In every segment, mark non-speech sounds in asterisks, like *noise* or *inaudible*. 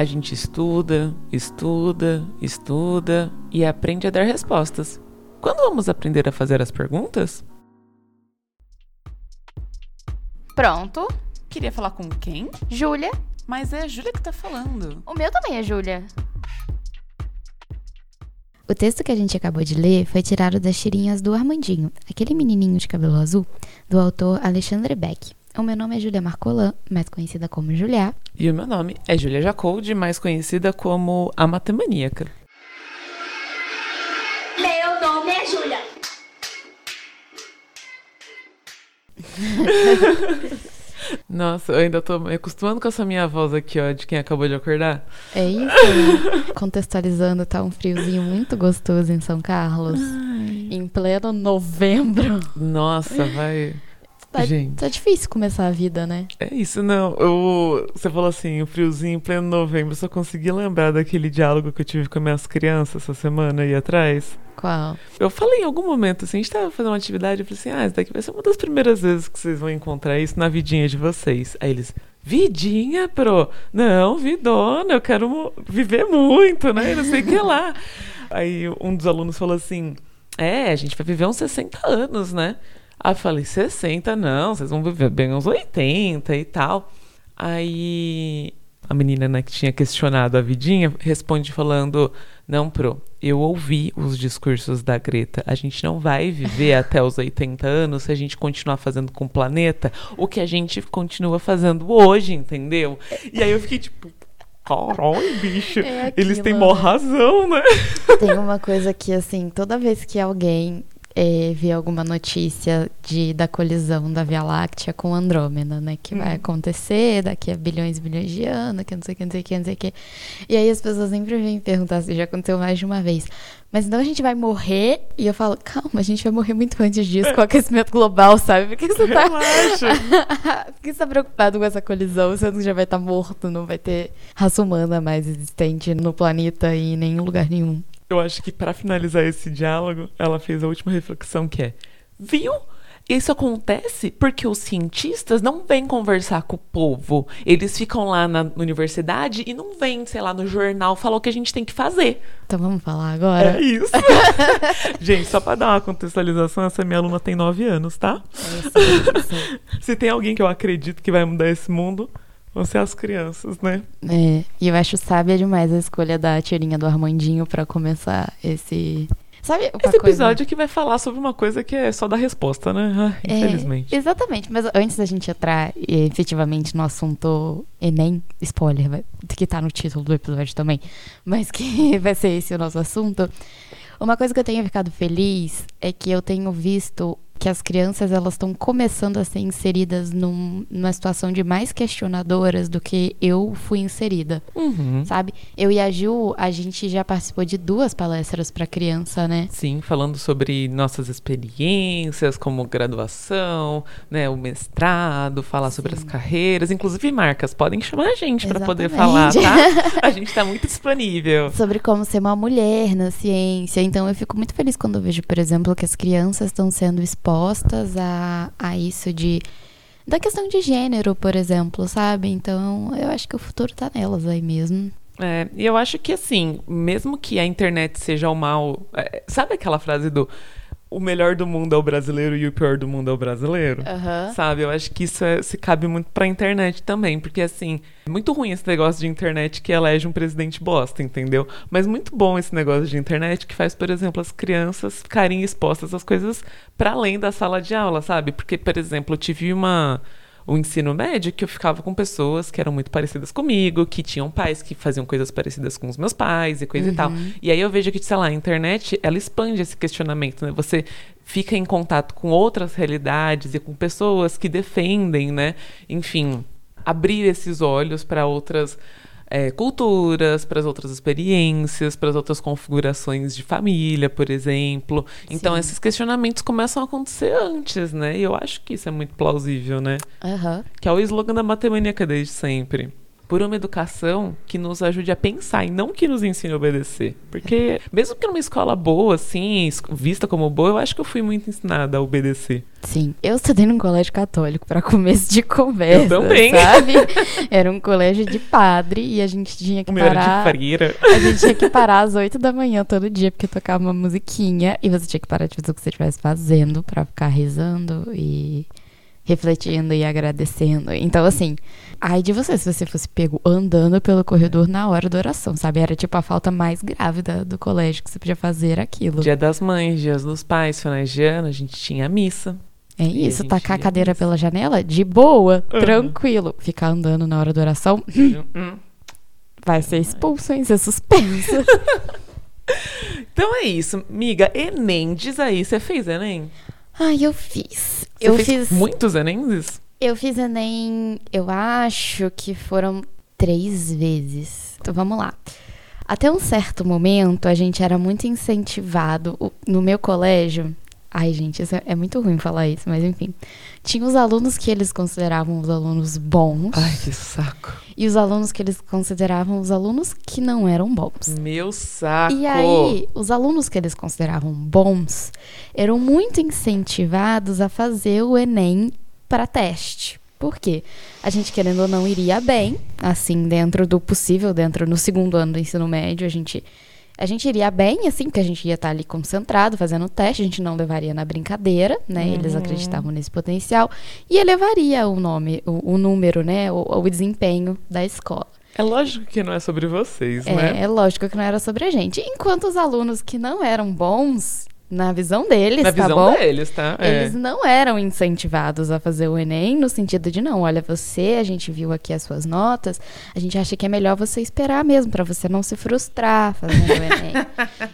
A gente estuda, estuda, estuda e aprende a dar respostas. Quando vamos aprender a fazer as perguntas? Pronto. Queria falar com quem? Júlia. Mas é a Júlia que tá falando. O meu também é Júlia. O texto que a gente acabou de ler foi tirado das tirinhas do Armandinho, aquele menininho de cabelo azul, do autor Alexandre Beck. O meu nome é Julia Marcolan, mais conhecida como Julia. E o meu nome é Julia Jacoldi, mais conhecida como a Matemaníaca. Meu nome é Júlia. *laughs* Nossa, eu ainda tô me acostumando com essa minha voz aqui, ó, de quem acabou de acordar. É isso. né? *laughs* Contextualizando, tá um friozinho muito gostoso em São Carlos. Em pleno novembro. Nossa, vai. Tá, Gente. tá difícil começar a vida, né? É isso, não. Eu, você falou assim, o friozinho em pleno novembro. Eu só consegui lembrar daquele diálogo que eu tive com minhas crianças essa semana aí atrás. Qual? Eu falei em algum momento, assim, a gente tava fazendo uma atividade, eu falei assim, ah, isso daqui vai ser uma das primeiras vezes que vocês vão encontrar isso na vidinha de vocês. Aí eles, vidinha, pro? Não, vidona, eu quero viver muito, né? E Não sei o que lá. *laughs* Aí um dos alunos falou assim, é, a gente vai viver uns 60 anos, né? Aí eu falei, 60 não, vocês vão viver bem uns 80 e tal. Aí a menina, né, que tinha questionado a vidinha, responde falando: Não, Pro, eu ouvi os discursos da Greta. A gente não vai viver até os 80 anos se a gente continuar fazendo com o planeta o que a gente continua fazendo hoje, entendeu? E aí eu fiquei tipo. Caralho, bicho. É Eles têm mó né? razão, né? Tem uma coisa que, assim, toda vez que alguém eh, vê alguma notícia de, da colisão da Via Láctea com Andrômeda, né? Que vai acontecer daqui a bilhões e bilhões de anos, que não sei o que, não sei o que, não sei o que. E aí as pessoas sempre vêm perguntar se já aconteceu mais de uma vez. Mas então a gente vai morrer? E eu falo, calma, a gente vai morrer muito antes disso com o *laughs* aquecimento global, sabe? Por que você tá... Relaxa. *laughs* Por que você tá preocupado com essa colisão, sendo que já vai estar morto, não vai ter raça humana mais existente no planeta e em nenhum lugar nenhum. Eu acho que pra finalizar esse diálogo, ela fez a última reflexão que é: Viu? Isso acontece porque os cientistas não vêm conversar com o povo. Eles ficam lá na universidade e não vêm, sei lá, no jornal falar o que a gente tem que fazer. Então vamos falar agora? É isso. *laughs* gente, só pra dar uma contextualização, essa minha aluna tem 9 anos, tá? *laughs* Se tem alguém que eu acredito que vai mudar esse mundo, vão ser as crianças, né? É, e eu acho sábia demais a escolha da tirinha do Armandinho pra começar esse. Sabe Esse coisa- episódio aqui vai falar sobre uma coisa que é só da resposta, né? Ah, É, infelizmente. exatamente, mas antes da gente entrar efetivamente no assunto Enem, spoiler, que tá no título do episódio também, mas que *laughs* vai ser esse o nosso assunto. Uma coisa que eu tenho ficado feliz é que eu tenho visto que as crianças elas estão começando a ser inseridas num- numa situação de mais questionadoras do que eu fui inserida, Uhum. sabe? Eu e a Ju, a gente já participou de duas palestras para criança, né? Sim, falando sobre nossas experiências como graduação, né, o mestrado, falar sobre as carreiras, inclusive marcas, podem chamar a gente para poder falar, tá? *laughs* A gente tá muito disponível. sobre como ser uma mulher na ciência. Então eu fico muito feliz quando eu vejo, por exemplo, que as crianças estão sendo expostas a, a isso de da questão de gênero, por exemplo, sabe? Então eu acho que o futuro tá nelas aí mesmo. É, e eu acho que assim, mesmo que a internet seja o mal, é, sabe aquela frase do o melhor do mundo é o brasileiro e o pior do mundo é o brasileiro? Aham. Sabe, eu acho que isso é- se cabe muito pra internet também, porque assim, é muito ruim esse negócio de internet que elege um presidente bosta, entendeu? Mas muito bom esse negócio de internet que faz, por exemplo, as crianças ficarem expostas às coisas pra além da sala de aula, sabe? Porque, por exemplo, eu tive uma o ensino médio que eu ficava com pessoas que eram muito parecidas comigo, que tinham pais que faziam coisas parecidas com os meus pais e coisa e tal. E aí eu vejo que, sei lá, a internet, ela expande esse questionamento, né? Você fica em contato com outras realidades e com pessoas que defendem, né? Enfim, abrir esses olhos para outras é, culturas, para as outras experiências, para as outras configurações de família, por exemplo. Então, Sim. esses questionamentos começam a acontecer antes, né? E eu acho que isso é muito plausível, né? Aham. Que é o slogan da matemaníaca desde sempre. Por uma educação que nos ajude a pensar e não que nos ensine a obedecer. Porque, mesmo que numa escola boa, assim, vista como boa, eu acho que eu fui muito ensinada a obedecer. Sim, eu estudei num colégio católico para começo de conversa, Eu também. sabe? Era um colégio de padre e a gente tinha que O meu era parar. de freira. A gente tinha que parar às 8 da manhã todo dia, porque tocava uma musiquinha e você tinha que parar de fazer o que você estivesse fazendo pra ficar rezando e refletindo e agradecendo. Então, assim, ai de você se você fosse pego andando pelo corredor na hora da oração, sabe? Era tipo a falta mais grave da- do colégio que você podia fazer aquilo. Dia das mães, dias dos pais, finais de ano, a gente tinha missa. É E a isso, tacar a cadeira pela janela, de boa, Uhum. tranquilo. Ficar andando na hora da oração, *laughs* Hum. vai ser expulso, hein? Ser suspenso. *laughs* Então é isso, miga. Enem, diz aí, você fez Enem? Ai, eu fiz. Você eu fiz. muitos Enems? Eu fiz Enem, eu acho que foram três vezes. Então vamos lá. Até um certo momento, a gente era muito incentivado. No meu colégio. Ai, gente, é, é muito ruim falar isso, mas enfim. Tinha os alunos que eles consideravam os alunos bons Ai, que saco. e os alunos que eles consideravam os alunos que não eram bons. Meu saco. E aí, os alunos que eles consideravam bons eram muito incentivados a fazer o Enem para teste. Por quê? A gente, querendo ou não, iria bem, assim, dentro do possível, dentro no segundo ano do ensino médio, a gente. A gente iria bem, assim, porque a gente ia estar ali concentrado, fazendo o teste, a gente não levaria na brincadeira, né? Eles Uhum. acreditavam nesse potencial. E elevaria o nome, o, o número, né? O, o desempenho da escola. É lógico que não é sobre vocês, né? É, é lógico que não era sobre a gente. Enquanto os alunos que não eram bons, na visão deles, Na tá visão bom? deles, tá? É. Eles não eram incentivados a fazer o Enem no sentido de não, olha, você, a gente viu aqui as suas notas, a gente acha que é melhor você esperar mesmo pra você não se frustrar fazendo o Enem.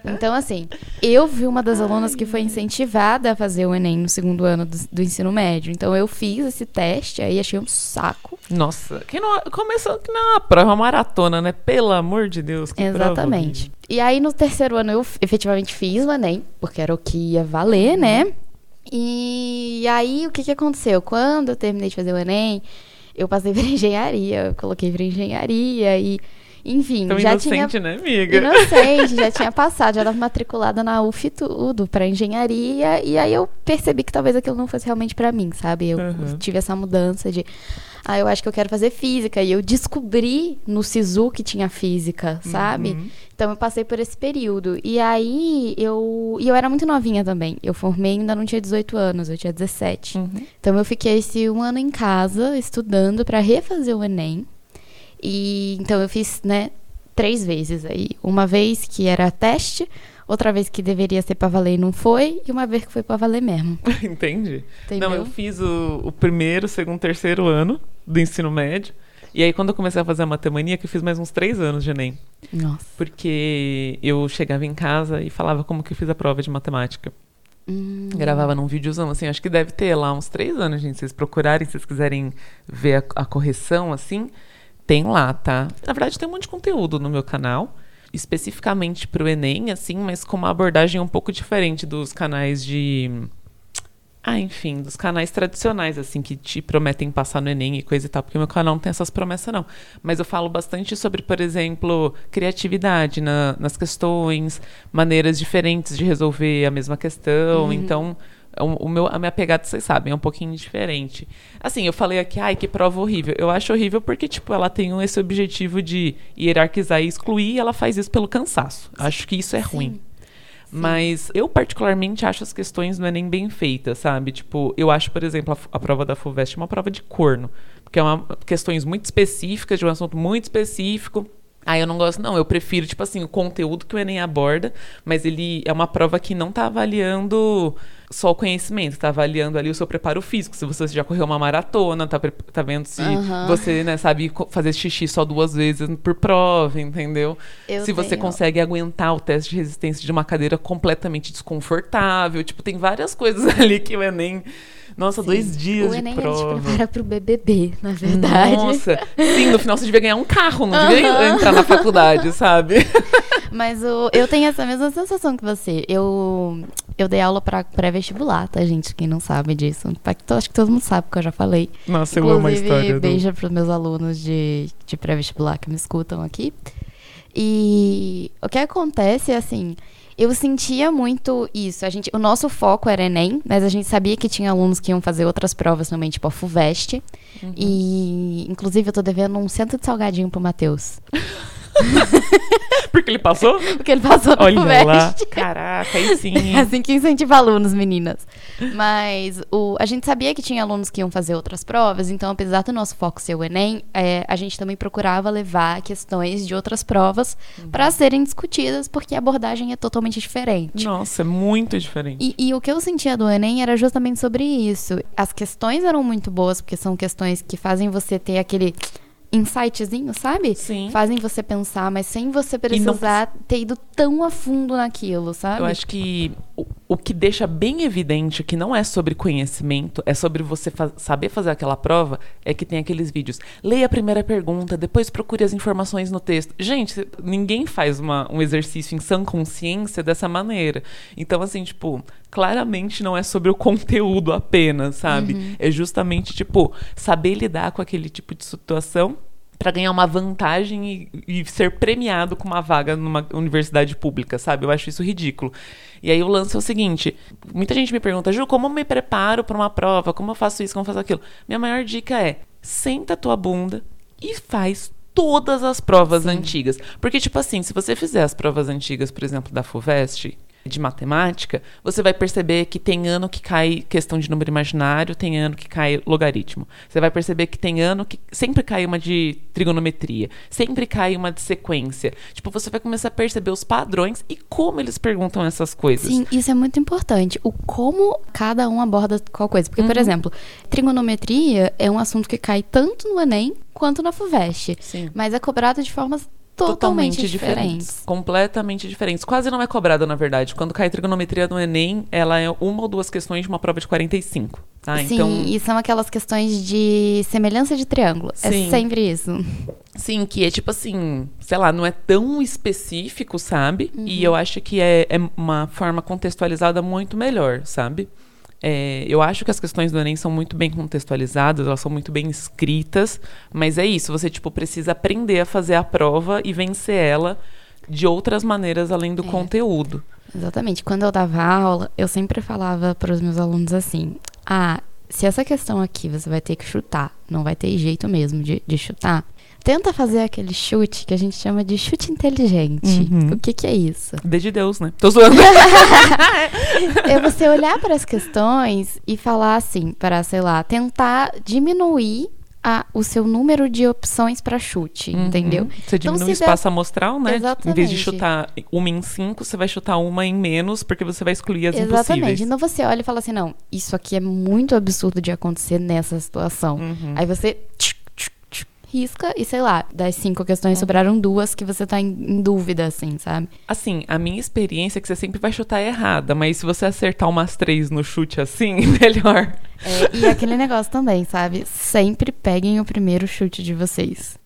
*laughs* então, assim, eu vi uma das alunas que foi incentivada a fazer o Enem no segundo ano do, do ensino médio. Então, eu fiz esse teste, aí achei um saco. Nossa, que não, começou que não é uma prova, uma maratona, né? Pelo amor de Deus, que prova Exatamente. horrível. E aí, no terceiro ano, eu efetivamente fiz o Enem, porque era o que ia valer, né? E aí, o que, que aconteceu? Quando eu terminei de fazer o Enem, eu passei para *laughs* engenharia, eu coloquei para engenharia e, enfim, Tão já tinha inocente, né, amiga? Inocente, já tinha *laughs* passado, já estava matriculada na UF tudo, para engenharia, e aí eu percebi que talvez aquilo não fosse realmente para mim, sabe? Eu Uhum. tive essa mudança de, ah, eu acho que eu quero fazer física, e eu descobri no SISU que tinha física, sabe? Uhum. Então eu passei por esse período. E aí eu. E eu era muito novinha também. Eu formei ainda não tinha 18 anos, eu tinha 17. Uhum. Então eu fiquei esse um ano em casa estudando para refazer o Enem. E então eu fiz, né, três vezes aí. Uma vez que era teste, outra vez que deveria ser pra valer e não foi, e uma vez que foi pra valer mesmo. *laughs* Entendi. Entendeu? Não, eu fiz o, o primeiro, segundo, terceiro ano do ensino médio. E aí, quando eu comecei a fazer a matemania, que eu fiz mais uns três anos de Enem. Nossa. Porque eu chegava em casa e falava como que eu fiz a prova de matemática. Hum, Gravava num videozão, assim, acho que deve ter lá uns três anos, gente. Se vocês procurarem, se vocês quiserem ver a, a correção, assim, tem lá, tá? Na verdade, tem um monte de conteúdo no meu canal, especificamente pro Enem, assim, mas com uma abordagem um pouco diferente dos canais de. Ah, enfim, dos canais tradicionais, assim, que te prometem passar no Enem e coisa e tal, porque meu canal não tem essas promessas, não. Mas eu falo bastante sobre, por exemplo, criatividade na- nas questões, maneiras diferentes de resolver a mesma questão. Então, o, o meu, a minha pegada, vocês sabem, é um pouquinho diferente. Assim, eu falei aqui, ai, que prova horrível. Eu acho horrível porque, tipo, ela tem esse objetivo de hierarquizar e excluir, e ela faz isso pelo cansaço. Acho que isso é ruim. Mas eu, particularmente, acho as questões do Enem bem feitas, sabe? Tipo, eu acho, por exemplo, a, a prova da FUVEST uma prova de corno. Porque é uma questões muito específicas, de um assunto muito específico. Ah, eu não gosto, não. Eu prefiro, tipo assim, o conteúdo que o Enem aborda, mas ele é uma prova que não tá avaliando só o conhecimento, tá avaliando ali o seu preparo físico. Se você já correu uma maratona, tá, pre- tá vendo se Aham. você, né, sabe fazer xixi só duas vezes por prova, entendeu? Eu se você tenho- consegue aguentar o teste de resistência de uma cadeira completamente desconfortável. Tipo, tem várias coisas *laughs* ali que o Enem. Nossa, dois dias o de Enem te prova. prepara pro BBB, na verdade. Nossa, sim, no final você devia ganhar um carro, não devia entrar na faculdade, sabe? *laughs* Mas o, eu tenho essa mesma sensação que você. Eu, eu dei aula pra pré-vestibular, tá, gente? Quem não sabe disso. Acho que todo mundo sabe, porque eu já falei. Nossa, eu amo a Inclusive, história do... beijo pros meus alunos de, de pré-vestibular que me escutam aqui. E o que acontece é assim, eu sentia muito isso. A gente, o nosso foco era Enem, mas a gente sabia que tinha alunos que iam fazer outras provas também, tipo a FUVEST. Uhum. E, inclusive, eu tô devendo um centro de salgadinho pro Matheus. *laughs* *laughs* Porque ele passou? Porque ele passou no Olha lá. FUVEST. Caraca, aí sim. É *laughs* assim que incentiva alunos, meninas. Mas o, a gente sabia que tinha alunos que iam fazer outras provas, então, apesar do nosso foco ser o Enem, é, a gente também procurava levar questões de outras provas Uhum. para serem discutidas, porque a abordagem é totalmente diferente. Nossa, é muito diferente. E, e o que eu sentia do Enem era justamente sobre isso. As questões eram muito boas, porque são questões que fazem você ter aquele insightzinho, sabe? Sim. Fazem você pensar, mas sem você precisar ter ido tão a fundo naquilo, sabe? Eu acho que o, que deixa bem evidente que não é sobre conhecimento, é sobre você fa- saber fazer aquela prova, é que tem aqueles vídeos. Leia a primeira pergunta, depois procure as informações no texto. Gente, ninguém faz uma- um exercício em sã consciência dessa maneira. Então, assim, tipo, claramente não é sobre o conteúdo apenas, sabe? É justamente, tipo, saber lidar com aquele tipo de situação Pra ganhar uma vantagem e, e ser premiado com uma vaga numa universidade pública, sabe? Eu acho isso ridículo. E aí o lance é o seguinte: muita gente me pergunta, Ju, como eu me preparo para uma prova? Como eu faço isso? Como eu faço aquilo? Minha maior dica é: senta a tua bunda e faz todas as provas antigas. Porque, tipo assim, se você fizer as provas antigas, por exemplo, da FUVEST, de matemática, você vai perceber que tem ano que cai questão de número imaginário, tem ano que cai logaritmo. Você vai perceber que tem ano que sempre cai uma de trigonometria, sempre cai uma de sequência. Tipo, você vai começar a perceber os padrões e como eles perguntam essas coisas. Sim, isso é muito importante. O como cada um aborda qual coisa. Porque, Uhum. por exemplo, trigonometria é um assunto que cai tanto no Enem quanto na FUVEST. Sim. Mas é cobrado de formas totalmente, diferentes. Completamente diferentes. Quase não é cobrada, na verdade. Quando cai trigonometria no Enem, ela é uma ou duas questões de uma prova de 45. Tá? Sim, então, e são aquelas questões de semelhança de triângulo. Sim. É sempre isso. Sim, que é tipo assim, sei lá, não é tão específico, sabe? Uhum. E eu acho que é, é uma forma contextualizada muito melhor, sabe? É, eu acho que as questões do Enem são muito bem contextualizadas, elas são muito bem escritas, mas é isso, você tipo precisa aprender a fazer a prova e vencer ela de outras maneiras além do É. conteúdo. Exatamente. Quando eu dava aula, eu sempre falava para os meus alunos assim: ah, se essa questão aqui você vai ter que chutar, não vai ter jeito mesmo de, de chutar, tenta fazer aquele chute que a gente chama de chute inteligente. Uhum. O que, que é isso? D de Deus, né? Tô zoando. *laughs* É você olhar para as questões e falar assim, para, sei lá, tentar diminuir a- o seu número de opções para chute, entendeu? Uhum. Você Então, diminui o se der- espaço amostral, né? Em vez de Exatamente. chutar uma em cinco, você vai chutar uma em menos, porque você vai excluir as Exatamente. impossíveis. Então você olha e fala assim: não, isso aqui é muito absurdo de acontecer nessa situação. Uhum. Aí você risca e sei lá, das cinco questões sobraram duas que você tá em, em dúvida, assim, sabe? Assim, a minha experiência é que você sempre vai chutar errada, mas se você acertar umas três no chute assim, *laughs* melhor. É, e aquele negócio também, sabe? Sempre peguem o primeiro chute de vocês.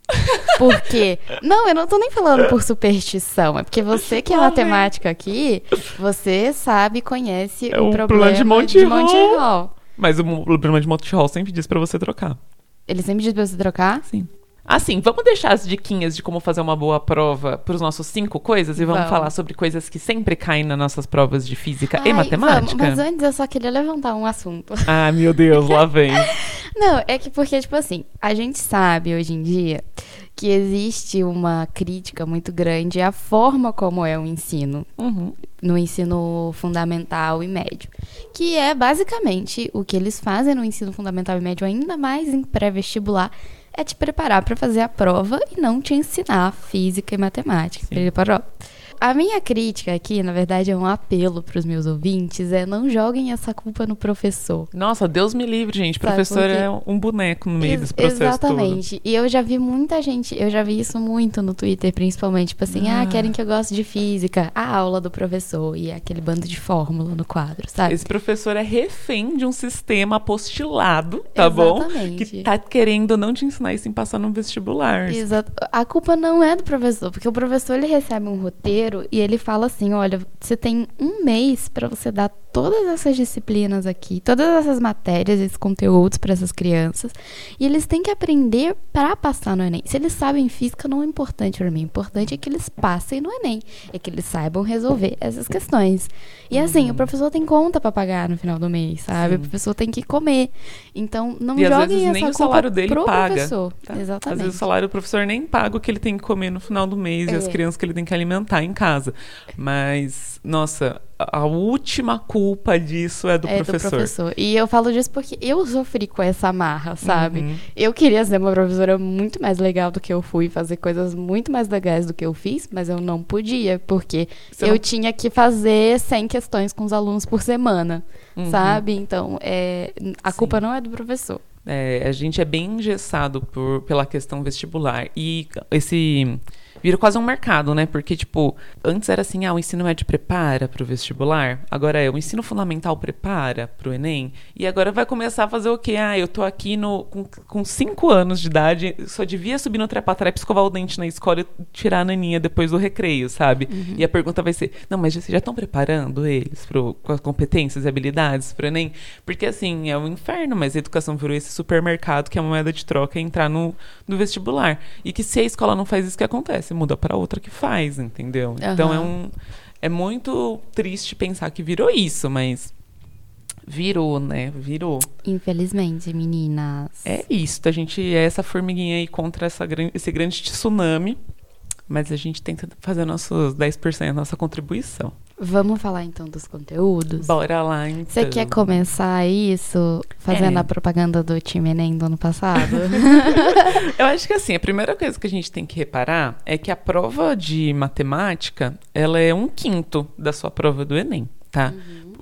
Porque. Não, eu não tô nem falando por superstição. É porque você que é matemática aqui, você sabe, conhece É o o problema plano de Monty Hall. Hall. Mas o problema de Monty Hall sempre diz pra você trocar. Ele sempre diz pra você trocar? Sim. Assim, vamos deixar as diquinhas de como fazer uma boa prova pros nossos cinco coisas e vamos, Vamos. falar sobre coisas que sempre caem nas nossas provas de física e Ai, matemática? vamos, mas antes eu só queria levantar um assunto. *laughs* Ah, meu Deus, lá vem. *laughs* Não, é que porque, tipo assim, a gente sabe hoje em dia que existe uma crítica muito grande à forma como é o ensino, Uhum. no ensino fundamental e médio. Que é basicamente o que eles fazem no ensino fundamental e médio, ainda mais em pré-vestibular, é te preparar para fazer a prova e não te ensinar física e matemática. Preparou? A minha crítica aqui, na verdade, é um apelo para os meus ouvintes, é não joguem essa culpa no professor. Nossa, Deus me livre, gente. Sabe Professor por quê? é um boneco no meio Ex- desse processo Exatamente. E eu já vi muita gente, eu já vi isso muito no Twitter, principalmente, tipo assim, ah, Ah. querem que eu goste de física, a aula do professor e aquele bando de fórmula no quadro, todo. sabe? Esse professor é refém de um sistema apostilado, tá bom? Exatamente. Que tá querendo não te ensinar isso em passar no vestibular. Exato. A culpa não é do professor, porque o professor ele recebe um roteiro e ele fala assim: olha, você tem um mês para você dar todas essas disciplinas aqui, todas essas matérias, esses conteúdos para essas crianças, e eles têm que aprender para passar no Enem. Se eles sabem física, não é importante para mim. O importante é que eles passem no Enem, é que eles saibam resolver essas questões. E assim, Uhum. o professor tem conta para pagar no final do mês, sabe? O professor tem que comer. Então, não E às joguem vezes essa nem o salário dele pro paga, professor. tá? Às Exatamente. vezes o salário do professor nem paga o que ele tem que comer no final do mês e as É. crianças que ele tem que alimentar em casa. Mas, nossa, a última culpa disso é do é professor. do professor. E eu falo disso porque eu sofri com essa amarra, sabe? Uhum. Eu queria ser uma professora muito mais legal do que eu fui, fazer coisas muito mais legais do que eu fiz, mas eu não podia, porque Você eu não- tinha que fazer 100 questões com os alunos por semana, Uhum. sabe? Então, é, a Sim. culpa não é do professor. É, a gente é bem engessado por, pela questão vestibular. E esse. Vira quase um mercado, né? Porque, tipo, antes era assim, ah, o ensino médio prepara para o vestibular. Agora é, o ensino fundamental prepara para o Enem. E agora vai começar a fazer o quê? Ah, eu tô aqui no, com, com cinco anos de idade, só devia subir no trepa-trepa, escovar o dente na escola e tirar a naninha depois do recreio, sabe? E a pergunta vai ser, não, mas vocês já estão preparando eles pro, com as competências e habilidades para o Enem? Porque, assim, é um inferno, mas a educação virou esse supermercado que é uma moeda de troca é entrar no, no vestibular. E que se a escola não faz isso, o que acontece? Muda para outra que faz, entendeu? Então é um. É muito triste pensar que virou isso, mas virou, né? Virou. Infelizmente, meninas. É isso. A gente é essa formiguinha aí contra essa, esse grande tsunami. Mas a gente tenta fazer nossos 10%, nossa contribuição. Vamos falar então dos conteúdos? Bora lá, então. Você quer começar isso fazendo É. a propaganda do time Enem do ano passado? *laughs* Eu acho que assim, a primeira coisa que a gente tem que reparar é que a prova de matemática, ela é um quinto da sua prova do Enem, tá?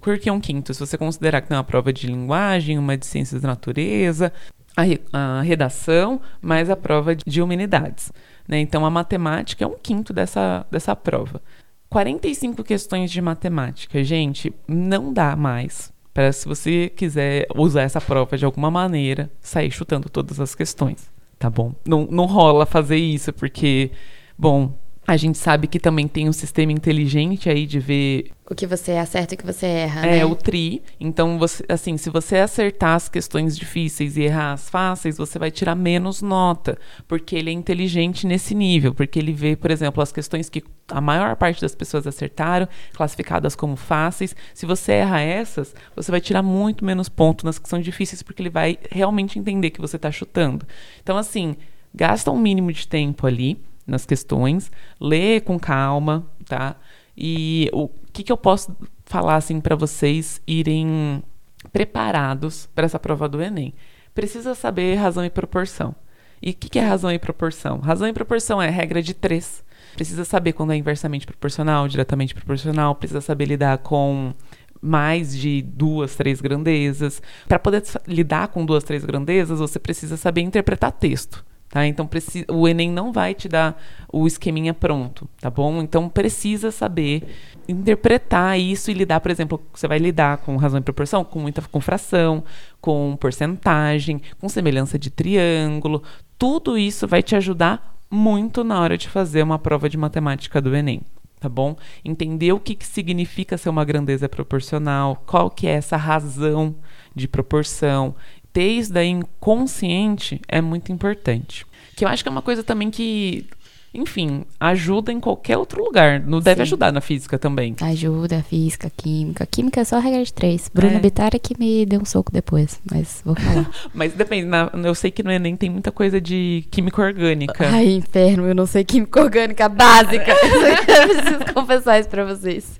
Por que um quinto? Se você considerar que tem uma prova de linguagem, uma de ciências da natureza, a, re- a redação, mais a prova de humanidades. Né? Então, a matemática é um quinto dessa, dessa prova. 45 questões de matemática, gente, não dá mais para, se você quiser usar essa prova de alguma maneira, sair chutando todas as questões, tá bom? Não, não rola fazer isso, porque, bom, a gente sabe que também tem um sistema inteligente aí de ver o que você acerta e o que você erra, é, né? o tri. Então, você, assim, se você acertar as questões difíceis e errar as fáceis, você vai tirar menos nota, porque ele é inteligente nesse nível, porque ele vê, por exemplo, as questões que a maior parte das pessoas acertaram, classificadas como fáceis. Se você erra essas, você vai tirar muito menos ponto nas que são difíceis, porque ele vai realmente entender que você está chutando. Então, assim, gasta um mínimo de tempo ali nas questões, lê com calma, tá? E o que, que eu posso falar assim para vocês irem preparados para essa prova do Enem? Precisa saber razão e proporção. E o que, que é razão e proporção? Razão e proporção é regra de três. Precisa saber quando é inversamente proporcional, diretamente proporcional, precisa saber lidar com mais de duas, três grandezas. Para poder lidar com duas, três grandezas, você precisa saber interpretar texto. Tá? Então preci- o Enem não vai te dar o esqueminha pronto, tá bom? Então precisa saber interpretar isso e lidar, por exemplo, você vai lidar com razão e proporção, com muita com fração, com porcentagem, com semelhança de triângulo. Tudo isso vai te ajudar muito na hora de fazer uma prova de matemática do Enem. Tá bom? Entender o que, que significa ser uma grandeza proporcional, qual que é essa razão de proporção, isso daí inconsciente é muito importante. Que eu acho que é uma coisa também que, enfim, ajuda em qualquer outro lugar. Não deve Sim. ajudar na física também. Ajuda, física, química. Química é só regra de três. Bruna É. Bittar é que me deu um soco depois, mas vou falar. *laughs* Mas depende, na- eu sei que no Enem tem muita coisa de química orgânica. Ai, inferno, eu não sei química orgânica básica. *laughs* eu preciso confessar isso pra vocês.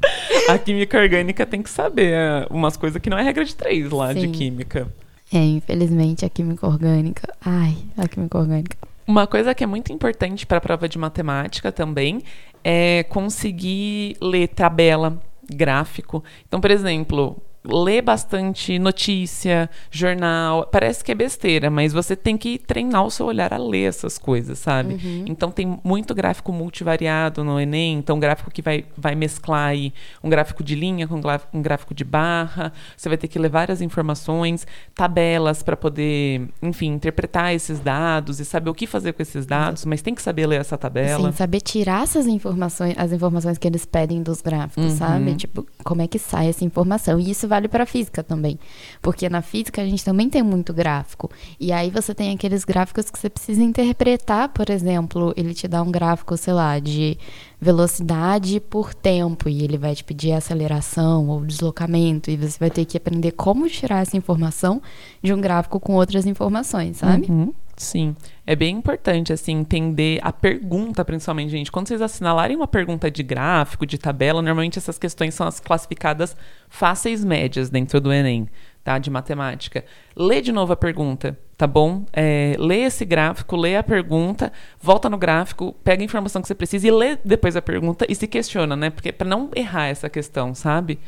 A química orgânica tem que saber é, umas coisas que não é regra de três lá de Sim. química. É, infelizmente, a química orgânica. Ai, a química orgânica. Uma coisa que é muito importante para a prova de matemática também é conseguir ler tabela, gráfico. Então, por exemplo, lê bastante notícia, jornal. Parece que é besteira, mas você tem que treinar o seu olhar a ler essas coisas, sabe? Uhum. Então tem muito gráfico multivariado no Enem, então gráfico que vai, vai mesclar aí um gráfico de linha com um gráfico de barra. Você vai ter que ler várias informações, tabelas para poder, enfim, interpretar esses dados e saber o que fazer com esses dados, mas tem que saber ler essa tabela. Assim, saber tirar essas informações, as informações que eles pedem dos gráficos, Uhum. sabe? Tipo, como é que sai essa informação? E isso para física também. Porque na física a gente também tem muito gráfico. E aí você tem aqueles gráficos que você precisa interpretar, por exemplo, ele te dá um gráfico, sei lá, de velocidade por tempo e ele vai te pedir aceleração ou deslocamento e você vai ter que aprender como tirar essa informação de um gráfico com outras informações, sabe? Uhum, Sim. É bem importante, assim, entender a pergunta, principalmente, gente. Quando vocês assinalarem uma pergunta de gráfico, de tabela, normalmente essas questões são as classificadas fáceis médias dentro do Enem, tá? De matemática. Lê de novo a pergunta, tá bom? É, lê esse gráfico, lê a pergunta, volta no gráfico, pega a informação que você precisa e lê depois a pergunta e se questiona, né? Porque para não errar essa questão, sabe?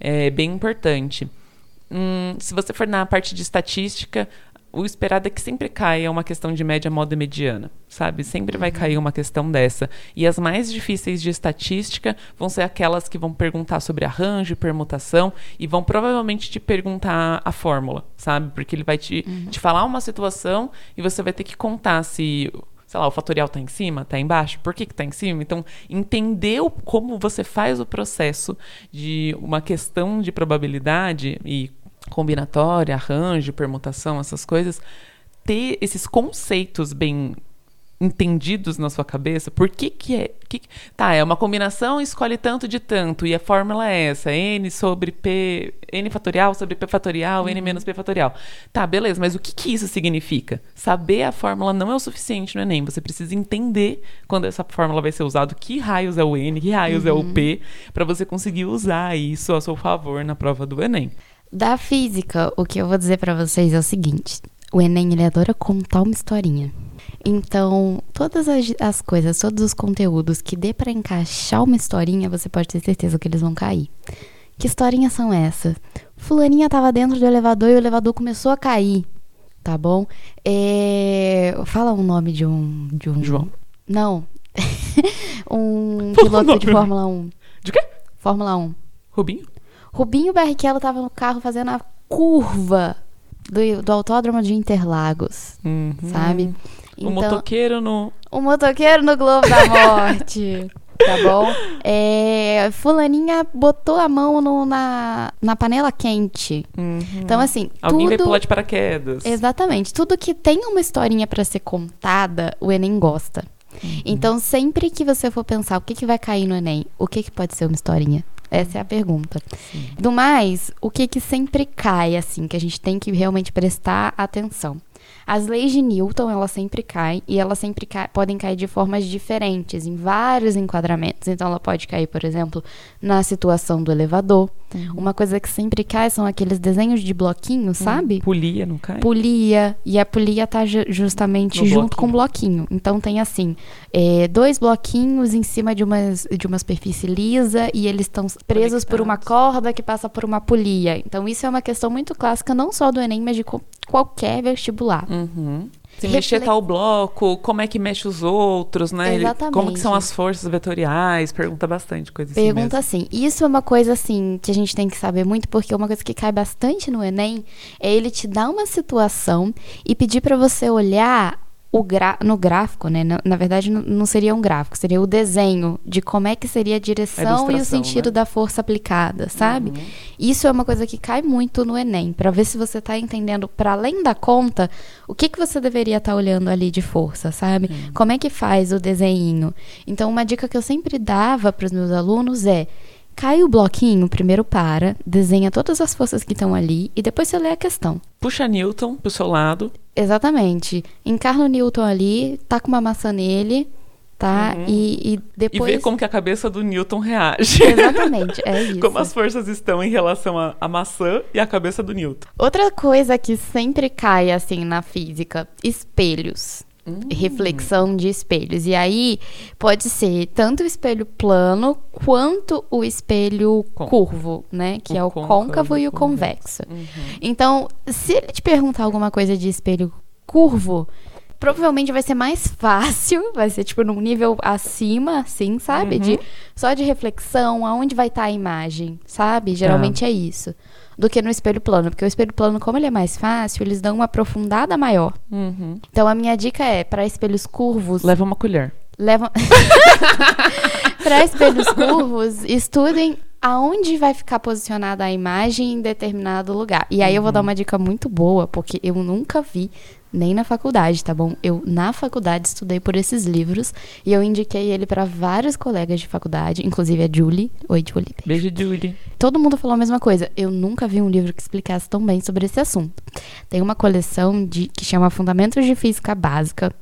É bem importante. Hum, se você for na parte de estatística, o esperado é que sempre caia uma questão de média, moda e mediana, sabe? Sempre vai cair uma questão dessa. E as mais difíceis de estatística vão ser aquelas que vão perguntar sobre arranjo e permutação e vão provavelmente te perguntar a fórmula, sabe? Porque ele vai te, te falar uma situação e você vai ter que contar se sei lá, o fatorial está em cima, está embaixo, por que está em cima? Então, entender como você faz o processo de uma questão de probabilidade e combinatória, arranjo, permutação, essas coisas, ter esses conceitos bem entendidos na sua cabeça, por que que é... Que, tá, é uma combinação, escolhe tanto de tanto, e a fórmula é essa, n sobre p... n fatorial sobre p fatorial, n menos p fatorial. Tá, beleza, mas o que que isso significa? Saber a fórmula não é o suficiente no Enem, você precisa entender quando essa fórmula vai ser usada, que raios é o n, que raios é o p, para você conseguir usar isso a seu favor na prova do Enem. Da física, o que eu vou dizer pra vocês é o seguinte: o Enem ele adora contar uma historinha. Então, todas as, as coisas, todos os conteúdos que dê pra encaixar uma historinha, você pode ter certeza que eles vão cair. Que historinhas são essas? Fulaninha tava dentro do elevador e o elevador começou a cair. Tá bom? É, Fala um nome de um. De um... João. Não. *laughs* um o piloto de Fórmula 1. De quê? Fórmula 1. Rubinho? Rubinho Barrichello tava no carro fazendo a curva do, do autódromo de Interlagos, Uhum. sabe? O motoqueiro no... o motoqueiro no Globo da Morte. Tá bom? *laughs* É, fulaninha botou a mão no- na, na panela quente. Uhum. Então, assim, Alguém vai tudo... pular de paraquedas. Exatamente. Tudo que tem uma historinha pra ser contada, o Enem gosta. Uhum. Então, sempre que você for pensar o que, que vai cair no Enem, o que, que pode ser uma historinha? Essa é a pergunta. Do mais, o que, que sempre cai, assim, que a gente tem que realmente prestar atenção? As leis de Newton, elas sempre caem e elas sempre ca- podem cair de formas diferentes, em vários enquadramentos. Então, ela pode cair, por exemplo, na situação do elevador. Uma coisa que sempre cai são aqueles desenhos de bloquinho, sabe? Polia, não cai? polia e a polia tá ju- justamente No junto com o bloquinho. Então tem assim, é, dois bloquinhos em cima de uma, de uma superfície lisa e eles estão presos por uma corda que passa por uma polia. Então isso é uma questão muito clássica não só do Enem, mas de qualquer vestibular. Uhum. Se Refle- mexer tal bloco, como é que mexe os outros, né? Exatamente. Como que são as forças vetoriais? Pergunta bastante coisa assim Pergunta mesmo. assim, isso é uma coisa assim que a gente tem que saber muito, porque uma coisa que cai bastante no Enem é ele te dar uma situação e pedir pra você olhar gra no gráfico, né? Na, na verdade, não, seria um gráfico, seria o desenho de como é que seria a direção e o sentido né? da força aplicada, sabe? Isso é uma coisa que cai muito no Enem, pra ver se você tá entendendo para além da conta o que que você deveria estar olhando ali de força, sabe? Como é que faz o desenho? Então, uma dica que eu sempre dava para os meus alunos é cai o bloquinho, primeiro para, desenha todas as forças que estão ali e depois você lê a questão. Puxa Newton pro seu lado. Exatamente. Encarna o Newton ali, tá com uma maçã nele, tá? Uhum. E, e depois. E ver como que a cabeça do Newton reage. Exatamente, é *laughs* isso. como as forças estão em relação à maçã e à cabeça do Newton. Outra coisa que sempre cai assim na física, espelhos. Reflexão de espelhos. E aí pode ser tanto o espelho plano quanto o espelho Con- curvo, né? Que O é o côncavo côncavo e o o convexo. Então, se ele te perguntar alguma coisa de espelho curvo, provavelmente vai ser mais *laughs* fácil, vai ser tipo num nível acima, assim, sabe? De, só de reflexão, aonde vai estar a imagem, sabe? Geralmente é isso. Do que no espelho plano. Porque o espelho plano, como ele é mais fácil, eles dão uma aprofundada maior. Uhum. Então a minha dica é, para espelhos curvos, Leva uma colher. levam. *laughs* *laughs* para espelhos curvos, estudem aonde vai ficar posicionada a imagem em determinado lugar. E aí eu vou dar uma dica muito boa, porque eu nunca vi nem na faculdade, tá bom? Eu na faculdade estudei por esses livros e eu indiquei ele para vários colegas de faculdade, inclusive a Julie. Oi, Julie. Beijo, Julie. Todo mundo falou a mesma coisa. Eu nunca vi um livro que explicasse tão bem sobre esse assunto. Tem uma coleção de, que chama Fundamentos de Física Básica,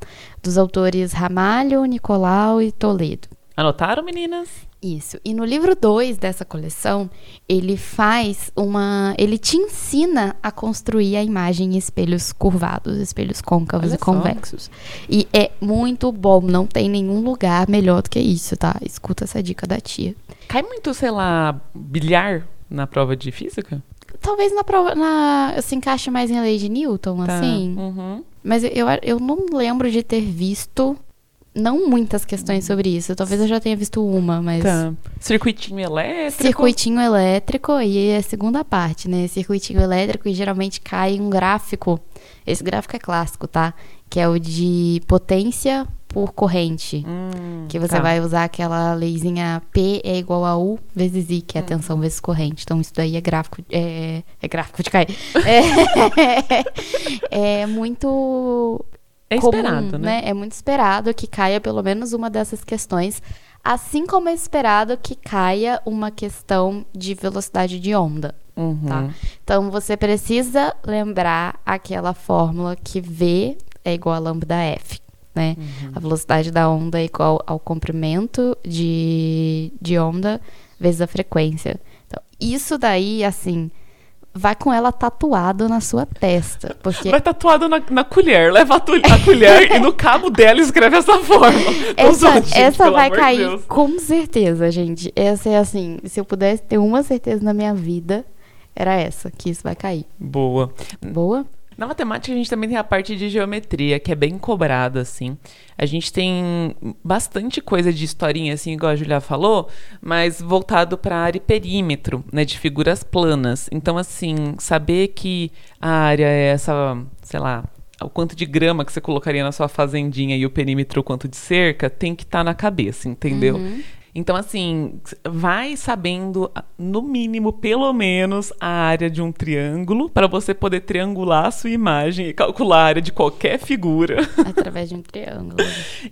dos autores Ramalho, Nicolau e Toledo. Anotaram, meninas? Isso. E no livro 2 dessa coleção, ele faz uma. Ele te ensina a construir a imagem em espelhos curvados, espelhos côncavos Olha e só. convexos. E é muito bom. Não tem nenhum lugar melhor do que isso, tá? Escuta essa dica da tia. Cai muito, sei lá, bilhar na prova de física? Talvez na prova. Na, se encaixe mais em lei de Newton, Tá. assim. Uhum. Mas eu, eu não lembro de ter visto. Não muitas questões sobre isso. Talvez eu já tenha visto uma, mas. Tá. Circuitinho elétrico. Circuitinho elétrico, aí é a segunda parte, né? Circuitinho elétrico e geralmente cai um gráfico. Esse gráfico é clássico, tá? Que é o de potência por corrente. Hum, Que você tá. vai usar aquela leizinha P é igual a U vezes I, que é a tensão vezes corrente. Então, isso daí é gráfico. É, é gráfico de cair. *laughs* É, *laughs* é muito É comum, esperado, né? É muito esperado que caia pelo menos uma dessas questões. Assim como é esperado que caia uma questão de velocidade de onda. Uhum. Tá. Então você precisa lembrar aquela fórmula que V é igual a lambda F. Né? Uhum. A velocidade da onda é igual ao comprimento de, de onda vezes a frequência. Então, isso daí, assim, vai com ela tatuado na sua testa. Porque Vai tatuado na, na colher. Leva a, tu- a colher *laughs* e no cabo dela escreve essa forma. Essa, *laughs* gente, essa vai cair Deus. com certeza, gente. Essa é assim, se eu pudesse ter uma certeza na minha vida, era essa, que isso vai cair. Boa. Boa? Na matemática, a gente também tem a parte de geometria, que é bem cobrada, assim. A gente tem bastante coisa de historinha, assim, igual a Julia falou, mas voltado para área e perímetro, né, de figuras planas. Então, assim, saber que a área é essa, sei lá, o quanto de grama que você colocaria na sua fazendinha e o perímetro o quanto de cerca, tem que estar na cabeça, entendeu? Então, assim, vai sabendo, no mínimo, pelo menos, a área de um triângulo, para você poder triangular a sua imagem e calcular a área de qualquer figura. *laughs* Através de um triângulo.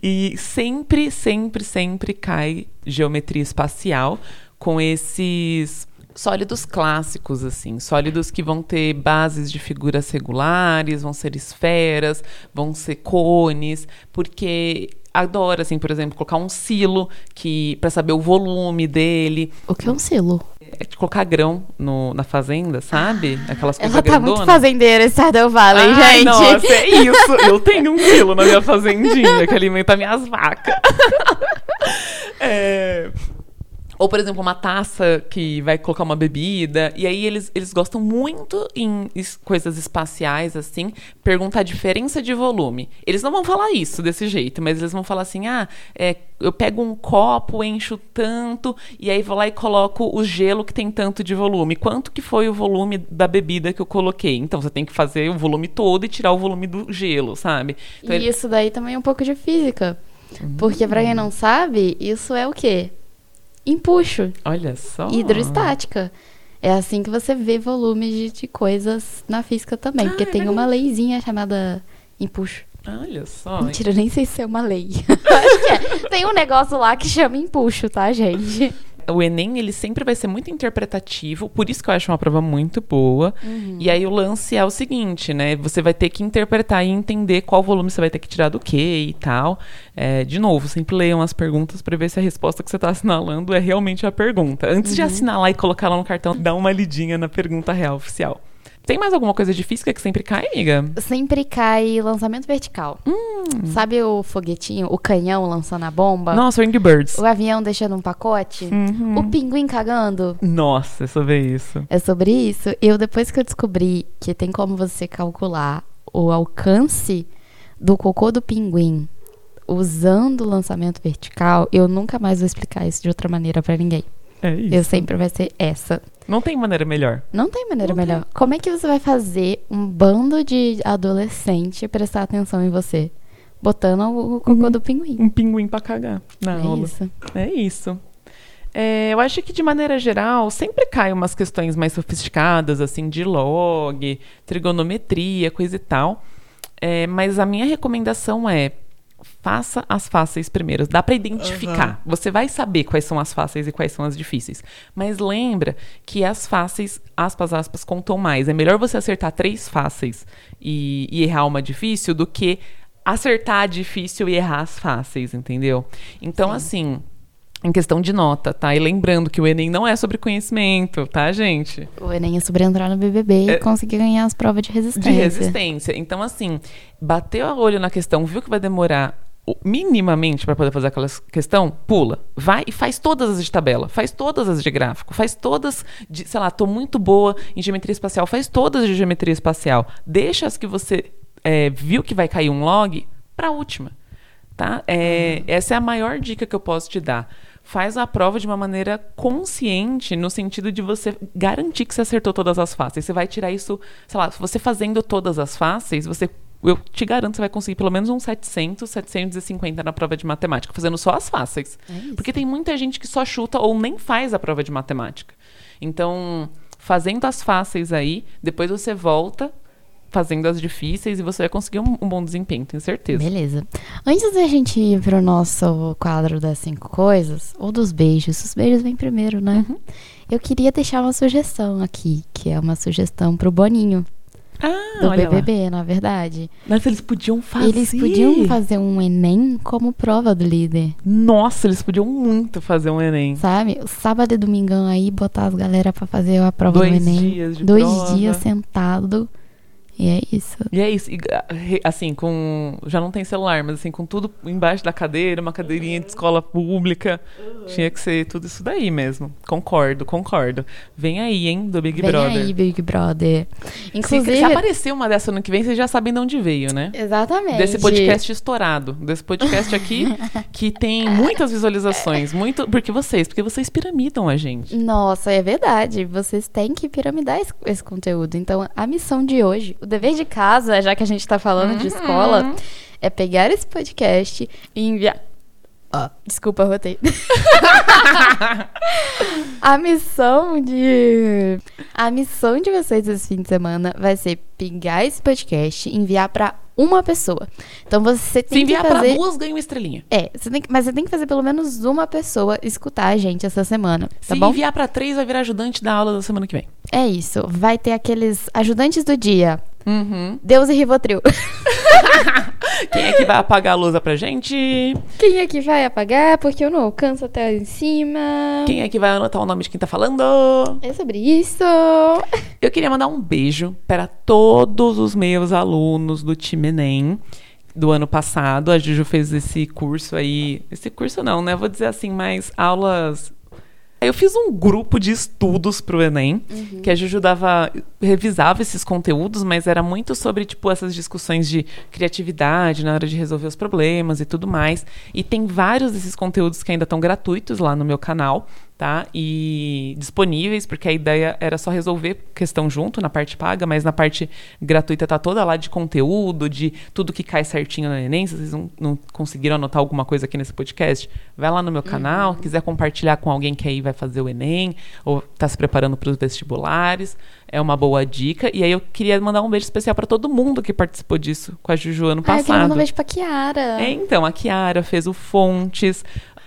E sempre, sempre, sempre cai geometria espacial com esses sólidos clássicos, assim, sólidos que vão ter bases de figuras regulares, vão ser esferas, vão ser cones, porque adoro, assim, por exemplo, colocar um silo que para saber o volume dele, O que é um silo? é de colocar grão no, na fazenda, sabe? Aquelas coisas Ela tá muito grandonas. fazendeira, esse Stardew Valley, Ai, gente. Nossa, é *laughs* isso. Eu tenho um silo na minha fazendinha que alimenta minhas vacas. *laughs* É, Ou, por exemplo, uma taça que vai colocar uma bebida. E aí eles, eles gostam muito em coisas espaciais, assim, perguntar a diferença de volume. Eles não vão falar isso desse jeito, mas eles vão falar assim: ah, é, eu pego um copo, encho tanto, e aí vou lá e coloco o gelo que tem tanto de volume. Quanto que foi o volume da bebida que eu coloquei? Então você tem que fazer o volume todo e tirar o volume do gelo, sabe? Então, E ele- isso daí também é um pouco de física. Porque, pra quem não sabe, isso é o quê? Empuxo. Olha só. Hidrostática. É assim que você vê volumes de, de coisas na física também. porque tem uma leizinha chamada empuxo. Olha só. Mentira, eu nem sei se é uma lei. *laughs* Acho que é. Tem um negócio lá que chama empuxo, tá, gente? O Enem, ele sempre vai ser muito interpretativo, por isso que eu acho uma prova muito boa. E aí o lance é o seguinte, né? Você vai ter que interpretar e entender qual volume você vai ter que tirar do que e tal. É, de novo, sempre leiam as perguntas para ver se a resposta que você está assinalando é realmente a pergunta. Antes de assinalar e colocar lá no cartão, dá uma lidinha na pergunta real oficial. Tem mais alguma coisa de física que sempre cai, amiga? Sempre cai lançamento vertical. Sabe o foguetinho, o canhão lançando a bomba? Nossa, Angry Birds. O avião deixando um pacote? Uhum. O pinguim cagando? Nossa, é sobre isso. É sobre isso. Eu, depois que eu descobri que tem como você calcular o alcance do cocô do pinguim usando o lançamento vertical, eu nunca mais vou explicar isso de outra maneira pra ninguém. É isso. Eu sempre vai ser essa. Não tem maneira melhor. Não tem maneira melhor. Como é que você vai fazer um bando de adolescente prestar atenção em você? Botando o cocô do pinguim. Um pinguim pra cagar na É aula. isso. É isso. É, eu acho que, de maneira geral, sempre caem umas questões mais sofisticadas, assim, de log, trigonometria, coisa e tal. É, mas a minha recomendação é faça as fáceis primeiros. Dá pra identificar. Você vai saber quais são as fáceis e quais são as difíceis. Mas lembra que as fáceis, aspas, aspas, contam mais. É melhor você acertar três fáceis e, e errar uma difícil do que acertar a difícil e errar as fáceis, entendeu? Então, assim, em questão de nota, tá? E lembrando que o Enem não é sobre conhecimento, tá, gente? O Enem é sobre entrar no BBB É- e conseguir ganhar as provas de resistência. De resistência. Então, assim, bateu o olho na questão, viu que vai demorar minimamente para poder fazer aquela questão, pula. Vai e faz todas as de tabela, faz todas as de gráfico, faz todas de, sei lá, tô muito boa em geometria espacial, faz todas de geometria espacial. Deixa as que você é, viu que vai cair um log para a última. Tá? É, Essa é a maior dica que eu posso te dar. Faz a prova de uma maneira consciente, no sentido de você garantir que você acertou todas as fáceis. Você vai tirar isso, sei lá, você fazendo todas as fáceis, você, eu te garanto que você vai conseguir pelo menos uns 700, 750 na prova de matemática, fazendo só as fáceis. É. Porque tem muita gente que só chuta ou nem faz a prova de matemática. Então, fazendo as fáceis aí, depois você volta fazendo as difíceis e você vai conseguir um, um bom desempenho, tenho certeza. Beleza. Antes da gente ir pro nosso quadro das cinco coisas, ou dos beijos, os beijos vêm primeiro, né? Uhum. Eu queria deixar uma sugestão aqui, que é uma sugestão pro Boninho, Ah, do olha lá. BBB, na verdade. Mas eles podiam fazer. Eles podiam fazer um Enem como prova do líder, Nossa, eles podiam muito fazer um Enem. sabe? Sábado e domingão aí, botar as galera pra fazer a prova Dois do Enem. dias de Dois prova. dias sentado. E é isso. E é isso, e, ah, assim, com. Já não tem celular, mas assim, com tudo embaixo da cadeira, uma cadeirinha de escola pública. Tinha que ser tudo isso daí mesmo. Concordo, concordo. Vem aí, hein, do Big Vem Brother. aí, Big Brother. Se, Inclusive. se aparecer uma dessa ano que vem, vocês já sabem de onde veio, né? Exatamente. Desse podcast estourado. Desse podcast aqui, *laughs* que tem muitas visualizações. Muito. Porque vocês, porque vocês piramidam a gente. Nossa, é verdade. Vocês têm que piramidar esse, esse conteúdo. Então, a missão de hoje, o dever de casa, já que a gente tá falando de escola, é pegar esse podcast e enviar. Ó, desculpa, rotei. *laughs* a missão de. A missão de vocês esse fim de semana vai ser pegar esse podcast e enviar pra uma pessoa. Então você Se tem que enviar fazer. pra duas, ganha uma estrelinha. É, você tem que- mas você tem que fazer pelo menos uma pessoa escutar a gente essa semana, tá Se bom? enviar pra três, vai virar ajudante da aula da semana que vem. É isso. Vai ter aqueles ajudantes do dia. Uhum. Deus e Rivotril. *laughs* Quem é que vai apagar a lousa pra gente? Quem é que vai apagar? Porque eu não alcanço até lá em cima. Quem é que vai anotar o nome de quem tá falando? É sobre isso. Eu queria mandar um beijo para todos os meus alunos do time Enem do ano passado. A Juju fez esse curso aí. Esse curso não, né? Vou dizer assim, mais aulas. Eu fiz um grupo de estudos pro Enem, que a Juju dava, revisava esses conteúdos, mas era muito sobre, tipo, essas discussões de criatividade na hora de resolver os problemas e tudo mais. E tem vários desses conteúdos que ainda estão gratuitos lá no meu canal, tá? E disponíveis, porque a ideia era só resolver questão junto na parte paga, mas na parte gratuita tá toda lá de conteúdo, de tudo que cai certinho no Enem. Se vocês não, não conseguiram anotar alguma coisa aqui nesse podcast, vai lá no meu canal, quiser compartilhar com alguém que aí vai fazer o Enem, ou tá se preparando para os vestibulares, é uma boa dica. E aí eu queria mandar um beijo especial para todo mundo que participou disso com a Juju ano Ah, eu queria mandar passado. um beijo pra Kiara. É, então, a Kiara fez o Fontes,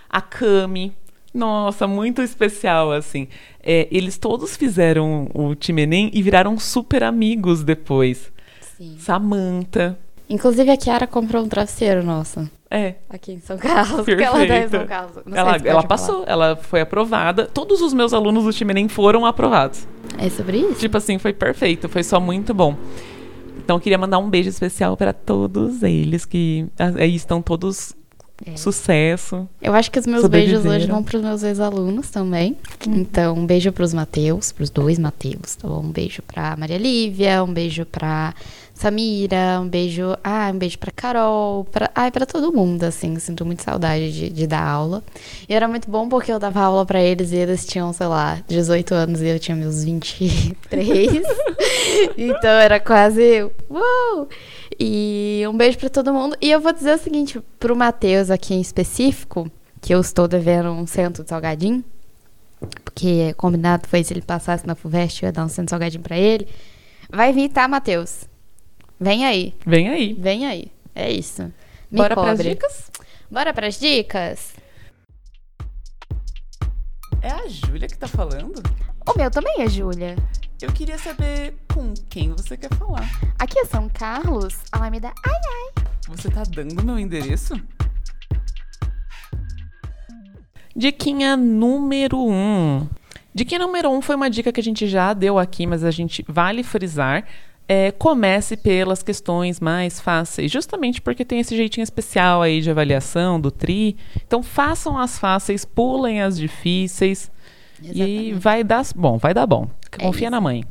a Cami. Nossa, muito especial, assim. É, eles todos fizeram o time Enem e viraram super amigos depois. Sim. Samantha. Inclusive, a Kiara comprou um travesseiro, nossa. É, Aqui em São Carlos. Porque ela tá em. São Carlos. Ela, ela falar. passou, ela foi aprovada. Todos os meus alunos do time Enem foram aprovados. É sobre isso? Tipo assim, foi perfeito, foi só muito bom. Então, eu queria mandar um beijo especial para todos eles que ah, aí estão todos É. sucesso. Eu acho que os meus beijos hoje vão pros meus ex-alunos também. Então, um beijo pros Mateus, pros dois Mateus, tá bom? Um beijo pra Maria Lívia, um beijo pra Samira, um beijo. Ah, um beijo pra Carol, pra, ai, pra todo mundo, assim. Sinto muito saudade de, de dar aula. E era muito bom porque eu dava aula pra eles e eles tinham, sei lá, 18 anos e eu tinha meus 23. *laughs* então era quase. Uou! E um beijo pra todo mundo. E eu vou dizer o seguinte, pro Matheus aqui em específico, que eu estou devendo um centro de salgadinho, porque combinado foi se ele passasse na FUVEST, eu ia dar um centro de salgadinho pra ele. Vai vir, tá, Matheus? Vem aí, Vem aí. vem aí. É isso. Me Bora pras cobre. dicas? Bora pras dicas? É a Júlia que tá falando? O meu também é Júlia. Eu queria saber com quem você quer falar. Aqui é São Carlos, Alameda. Ai, Você tá dando meu endereço? Diquinha número 1. Um. Diquinha número 1 um foi uma dica que a gente já deu aqui, mas a gente vale frisar. É, comece pelas questões mais fáceis, justamente porque tem esse jeitinho especial aí de avaliação do TRI. Então façam as fáceis, pulem as difíceis e Exatamente. vai dar bom, vai dar bom. Confia isso. na mãe.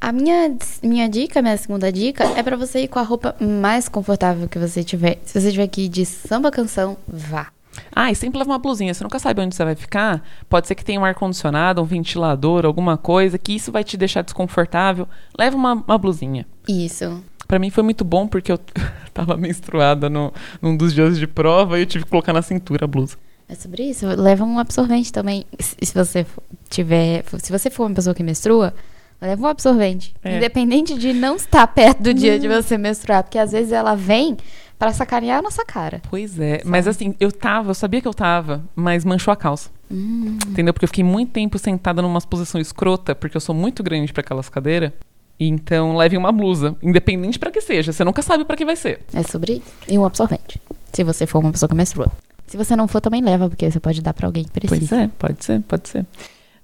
A minha, minha dica, minha segunda dica, é pra você ir com a roupa mais confortável que você tiver. Se você tiver ir de samba canção, vá. Ah, e sempre leva uma blusinha. Você nunca sabe onde você vai ficar. Pode ser que tenha um ar-condicionado, um ventilador, alguma coisa, que isso vai te deixar desconfortável. Leva uma, uma blusinha. Isso. Pra mim foi muito bom porque eu *laughs* tava menstruada no, num dos dias de prova e eu tive que colocar na cintura a blusa. É sobre isso. Leva um absorvente também. Se você tiver. Se você for uma pessoa que menstrua, leva um absorvente. É. Independente de não estar perto do dia de você menstruar. Porque às vezes ela vem pra sacanear a nossa cara. Pois é, mas assim, eu tava, eu sabia que eu tava, mas manchou a calça. Hum. Entendeu? Porque eu fiquei muito tempo sentada numa posição escrota, porque eu sou muito grande pra aquelas cadeiras. E Então, leve uma blusa, independente pra que seja. Você nunca sabe pra que vai ser. É sobre isso. E um absorvente. Se você for uma pessoa que menstrua. Se você não for, também leva, porque você pode dar pra alguém que precisa. Pois é, pode ser, pode ser.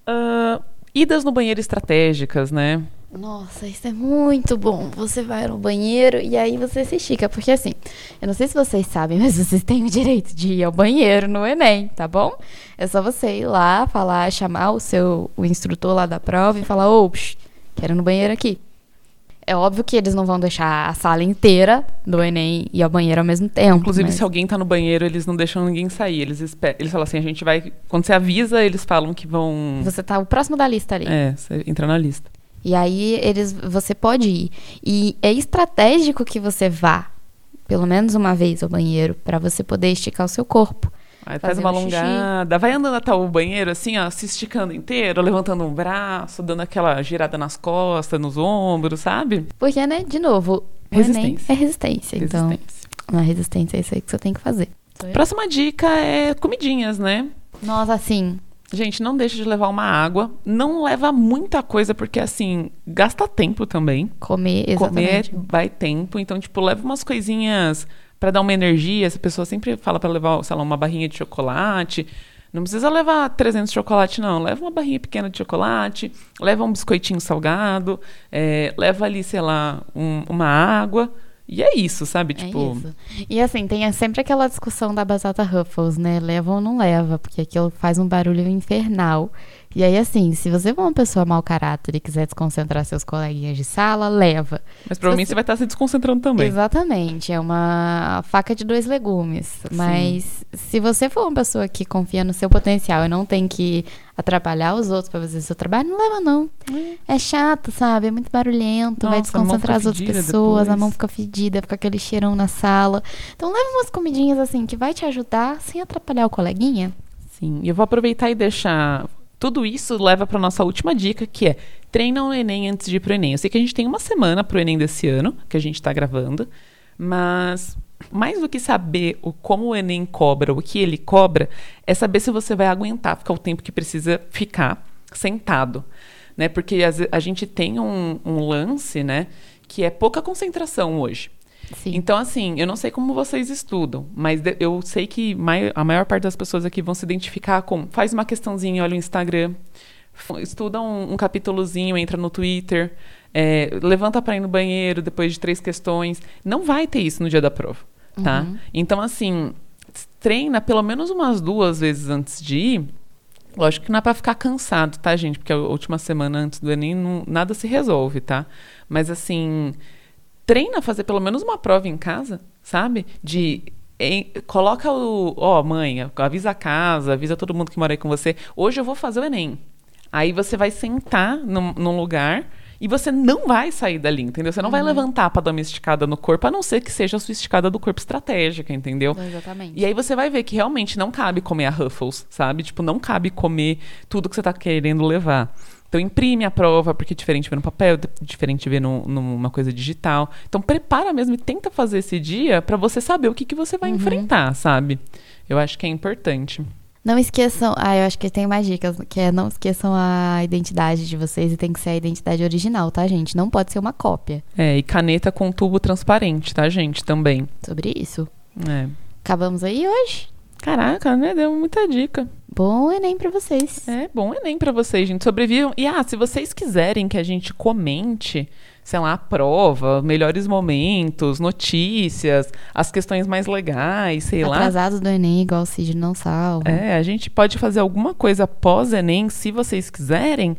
Ah, idas no banheiro estratégicas, né? Nossa, isso é muito bom. Você vai no banheiro e aí você se estica. Porque assim, eu não sei se vocês sabem, *laughs* mas vocês têm o direito de ir ao banheiro no Enem, tá bom? É só você ir lá, falar, chamar o seu o instrutor lá da prova e falar, ô, quero ir no banheiro aqui. É óbvio que eles não vão deixar a sala inteira do Enem ir ao banheiro ao mesmo tempo. Inclusive, mas- se alguém tá no banheiro, eles não deixam ninguém sair. Eles, espe- eles falam assim, a gente vai... Quando você avisa, eles falam que vão... Você tá o próximo da lista ali. É, você entra na lista. E aí eles, você pode ir. E é estratégico que você vá, pelo menos uma vez ao banheiro, pra você poder esticar o seu corpo. Aí faz uma um xixi. alongada, vai andando até o banheiro, assim, ó, se esticando inteiro, levantando um braço, dando aquela girada nas costas, nos ombros, sabe? Porque, né, de novo, Enem Resistência. é resistência. Então, Resistência. na resistência é isso aí que você tem que fazer. Próxima dica é comidinhas, né? Nossa, assim, Gente, não deixe de levar uma água. Não leva muita coisa, porque, assim, gasta tempo também. comer, Comer exatamente. vai tempo. Então, tipo, leva umas coisinhas pra dar uma energia. Essa pessoa sempre fala pra levar, sei lá, uma barrinha de chocolate. Não precisa levar 300 de chocolate, não. Leva uma barrinha pequena de chocolate, leva um biscoitinho salgado, é, leva ali, sei lá, um- uma água. E é isso, sabe? É Tipo, isso. E assim, tem sempre aquela discussão da batata Ruffles, né? Leva ou não leva, porque aquilo faz um barulho infernal. E aí, assim, se você for uma pessoa mau caráter e quiser desconcentrar seus coleguinhas de sala, leva. mas provavelmente você- você vai estar se desconcentrando também. Exatamente, é uma faca de dois legumes. Mas se você for uma pessoa que confia no seu potencial e não tem que atrapalhar os outros pra fazer seu trabalho, não leva não. É chato, sabe? É muito barulhento, vai Nossa, a mão desconcentrar as outras pessoas, a depois. mão fica fedida, fica aquele cheirão na sala. Então leva umas comidinhas assim que vai te ajudar sem atrapalhar o coleguinha. Sim, e eu vou aproveitar e deixar. Tudo isso leva para nossa última dica, que é treina o Enem antes de ir pro Enem. Eu sei que a gente tem uma semana pro Enem desse ano, que a gente está gravando, mas mais do que saber o como o Enem cobra, o que ele cobra, é saber se você vai aguentar ficar o tempo que precisa ficar sentado. Né? Porque ve- a gente tem um, um lance, né? Que é pouca concentração hoje. Sim. Então, assim, eu não sei como vocês estudam, mas eu sei que mai- a maior parte das pessoas aqui vão se identificar com faz uma questãozinha, olha o Instagram, Estuda um, um capítulozinho, entra no Twitter, é, levanta pra ir no banheiro depois de três questões. Não vai ter isso no dia da prova, tá? Uhum. Então, assim, treina pelo menos umas duas vezes antes de ir. Lógico que não é pra ficar cansado, tá, gente? Porque a última semana antes do Enem não- nada se resolve, tá? Mas, assim, treina fazer pelo menos uma prova em casa, sabe? De. em- coloca o. Ó, mãe, avisa a casa, avisa todo mundo que mora aí com você. Hoje eu vou fazer o Enem. Aí você vai sentar num, num lugar e você não vai sair dali, entendeu? Você não vai levantar pra dar uma esticada no corpo, a não ser que seja a sua esticada do corpo estratégica, entendeu? Exatamente. E aí você vai ver que realmente não cabe comer a Ruffles, sabe? Tipo, não cabe comer tudo que você tá querendo levar. Então imprime a prova, porque é diferente ver no papel, d- diferente ver no- numa coisa digital. Então prepara mesmo e tenta fazer esse dia pra você saber o que, que você vai enfrentar, sabe? Eu acho que é importante. Não esqueçam. Ah, eu acho que tem mais dicas, que é não esqueçam a identidade de vocês e tem que ser a identidade original, tá, gente? Não pode ser uma cópia. É, e caneta com tubo transparente, tá, gente? Também. Sobre isso. É. Acabamos aí hoje. Caraca, né? Deu muita dica. Bom Enem pra vocês. É bom Enem pra vocês, gente. Sobrevivam. E ah, se vocês quiserem que a gente comente, sei lá, a prova, melhores momentos, notícias, as questões mais legais, sei lá. Atrasados do Enem, igual o Cid não salva. É, a gente pode fazer alguma coisa pós-Enem, se vocês quiserem.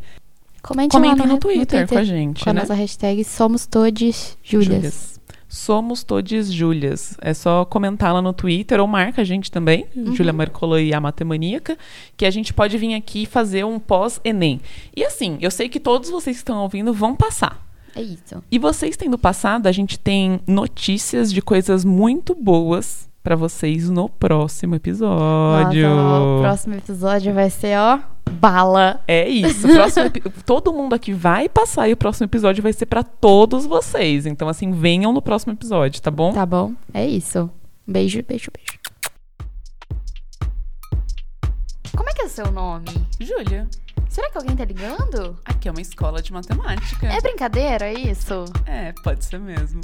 Comente Comentem lá no, Twitter, com a gente, com a né? nossa hashtag Somos Todes Júlias. Somos todos Júlias. É só comentar lá no Twitter ou marca a gente também, Uhum. Júlia Marcola e a Matemaníaca, que a gente pode vir aqui e fazer um pós-Enem. E assim, eu sei que todos vocês que estão ouvindo vão passar. É isso. E vocês tendo passado, a gente tem notícias de coisas muito boas pra vocês no próximo episódio. Nossa, o próximo episódio vai ser, ó, bala. É isso. Próximo *laughs* todo mundo aqui vai passar e o próximo episódio vai ser pra todos vocês. Então, assim, venham no próximo episódio, tá bom? Tá bom? É isso. Beijo, beijo, beijo. Como é que é o seu nome? Júlia, Será que alguém tá ligando? aqui é uma escola de matemática. É brincadeira isso? É, pode ser mesmo.